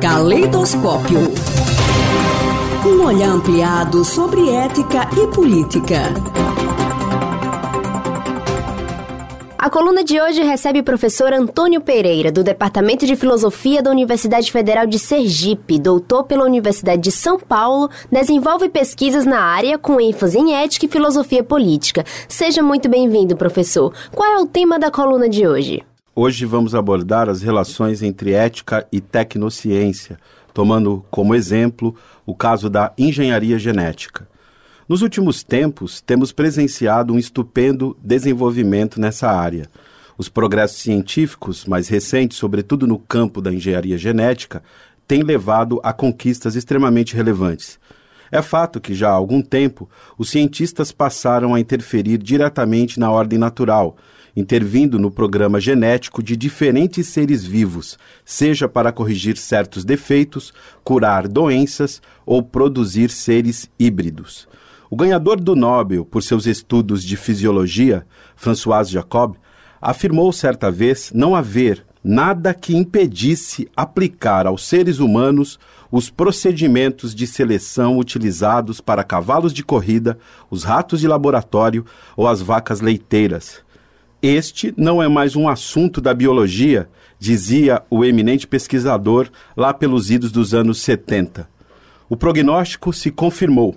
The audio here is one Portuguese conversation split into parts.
Caleidoscópio. Um olhar ampliado sobre ética e política. A coluna de hoje recebe o professor Antônio Pereira, do Departamento de Filosofia da Universidade Federal de Sergipe, doutor pela Universidade de São Paulo, desenvolve pesquisas na área com ênfase em ética e filosofia política. Seja muito bem-vindo, professor. Qual é o tema da coluna de hoje? Hoje vamos abordar as relações entre ética e tecnociência, tomando como exemplo o caso da engenharia genética. Nos últimos tempos, temos presenciado um estupendo desenvolvimento nessa área. Os progressos científicos mais recentes, sobretudo no campo da engenharia genética, têm levado a conquistas extremamente relevantes. É fato que já há algum tempo os cientistas passaram a interferir diretamente na ordem natural, intervindo no programa genético de diferentes seres vivos, seja para corrigir certos defeitos, curar doenças ou produzir seres híbridos. O ganhador do Nobel por seus estudos de fisiologia, François Jacob, afirmou certa vez não haver nada que impedisse aplicar aos seres humanos os procedimentos de seleção utilizados para cavalos de corrida, os ratos de laboratório ou as vacas leiteiras. Este não é mais um assunto da biologia, dizia o eminente pesquisador lá pelos idos dos anos 70. O prognóstico se confirmou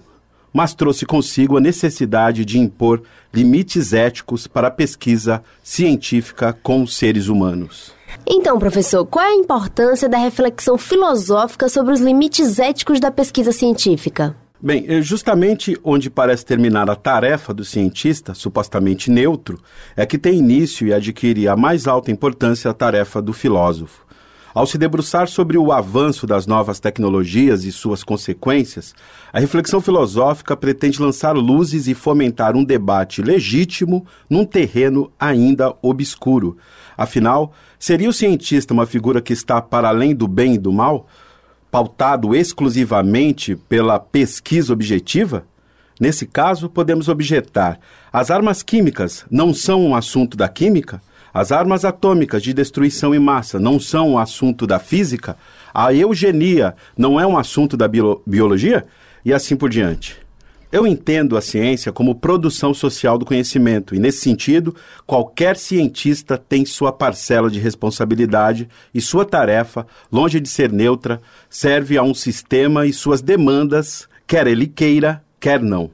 mas trouxe consigo a necessidade de impor limites éticos para a pesquisa científica com os seres humanos. Então, professor, qual é a importância da reflexão filosófica sobre os limites éticos da pesquisa científica? Bem, é justamente onde parece terminar a tarefa do cientista, supostamente neutro, é que tem início e adquire a mais alta importância a tarefa do filósofo. Ao se debruçar sobre o avanço das novas tecnologias e suas consequências, a reflexão filosófica pretende lançar luzes e fomentar um debate legítimo num terreno ainda obscuro. Afinal, seria o cientista uma figura que está para além do bem e do mal, pautado exclusivamente pela pesquisa objetiva? Nesse caso, podemos objetar: as armas químicas não são um assunto da química? As armas atômicas de destruição em massa não são um assunto da física? A eugenia não é um assunto da bio biologia? E assim por diante. Eu entendo a ciência como produção social do conhecimento, e nesse sentido, qualquer cientista tem sua parcela de responsabilidade e sua tarefa, longe de ser neutra, serve a um sistema e suas demandas, quer ele queira, quer não.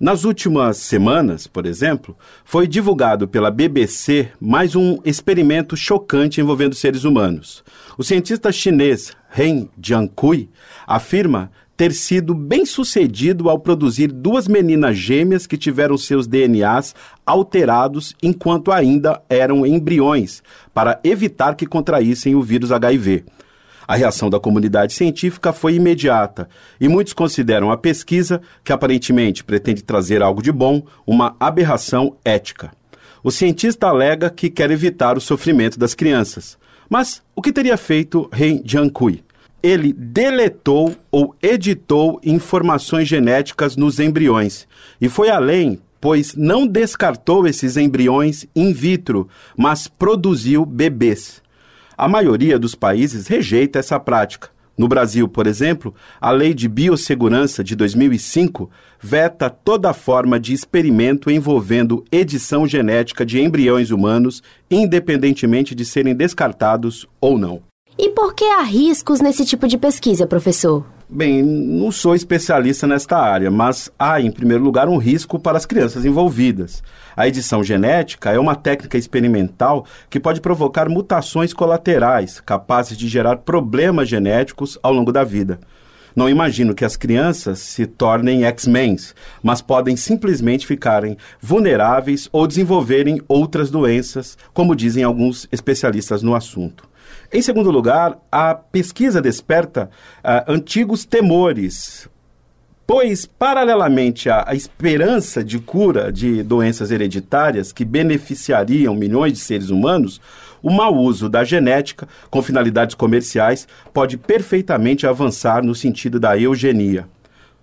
Nas últimas semanas, por exemplo, foi divulgado pela BBC mais um experimento chocante envolvendo seres humanos. O cientista chinês Ren Jiankui afirma ter sido bem sucedido ao produzir duas meninas gêmeas que tiveram seus DNAs alterados enquanto ainda eram embriões, para evitar que contraíssem o vírus HIV. A reação da comunidade científica foi imediata e muitos consideram a pesquisa, que aparentemente pretende trazer algo de bom, uma aberração ética. O cientista alega que quer evitar o sofrimento das crianças. Mas o que teria feito Ren Jiankui? Ele deletou ou editou informações genéticas nos embriões e foi além, pois não descartou esses embriões in vitro, mas produziu bebês. A maioria dos países rejeita essa prática. No Brasil, por exemplo, a Lei de Biossegurança de 2005 veta toda forma de experimento envolvendo edição genética de embriões humanos, independentemente de serem descartados ou não. E por que há riscos nesse tipo de pesquisa, professor? Bem, não sou especialista nesta área, mas há, em primeiro lugar, um risco para as crianças envolvidas. A edição genética é uma técnica experimental que pode provocar mutações colaterais, capazes de gerar problemas genéticos ao longo da vida. Não imagino que as crianças se tornem X-Men, mas podem simplesmente ficarem vulneráveis ou desenvolverem outras doenças, como dizem alguns especialistas no assunto. Em segundo lugar, a pesquisa desperta uh, antigos temores, pois, paralelamente à, esperança de cura de doenças hereditárias que beneficiariam milhões de seres humanos, o mau uso da genética com finalidades comerciais pode perfeitamente avançar no sentido da eugenia.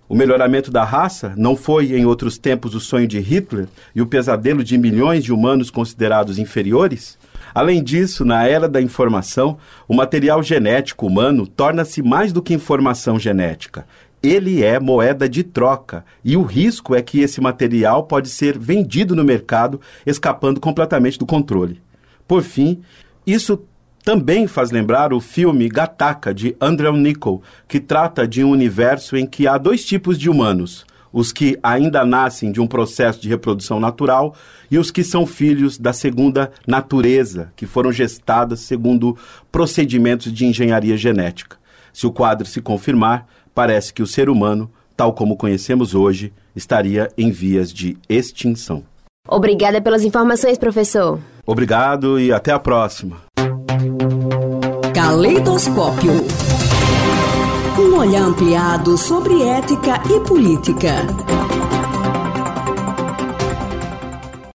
O melhoramento da raça não foi, em outros tempos, o sonho de Hitler e o pesadelo de milhões de humanos considerados inferiores? Além disso, na era da informação, o material genético humano torna-se mais do que informação genética. Ele é moeda de troca e o risco é que esse material pode ser vendido no mercado, escapando completamente do controle. Por fim, isso também faz lembrar o filme Gataca, de Andrew Niccol, que trata de um universo em que há dois tipos de humanos: os que ainda nascem de um processo de reprodução natural e os que são filhos da segunda natureza, que foram gestadas segundo procedimentos de engenharia genética. Se o quadro se confirmar, parece que o ser humano, tal como conhecemos hoje, estaria em vias de extinção. Obrigada pelas informações, professor. Obrigado e até a próxima. Caleidoscópio. Um olhar ampliado sobre ética e política.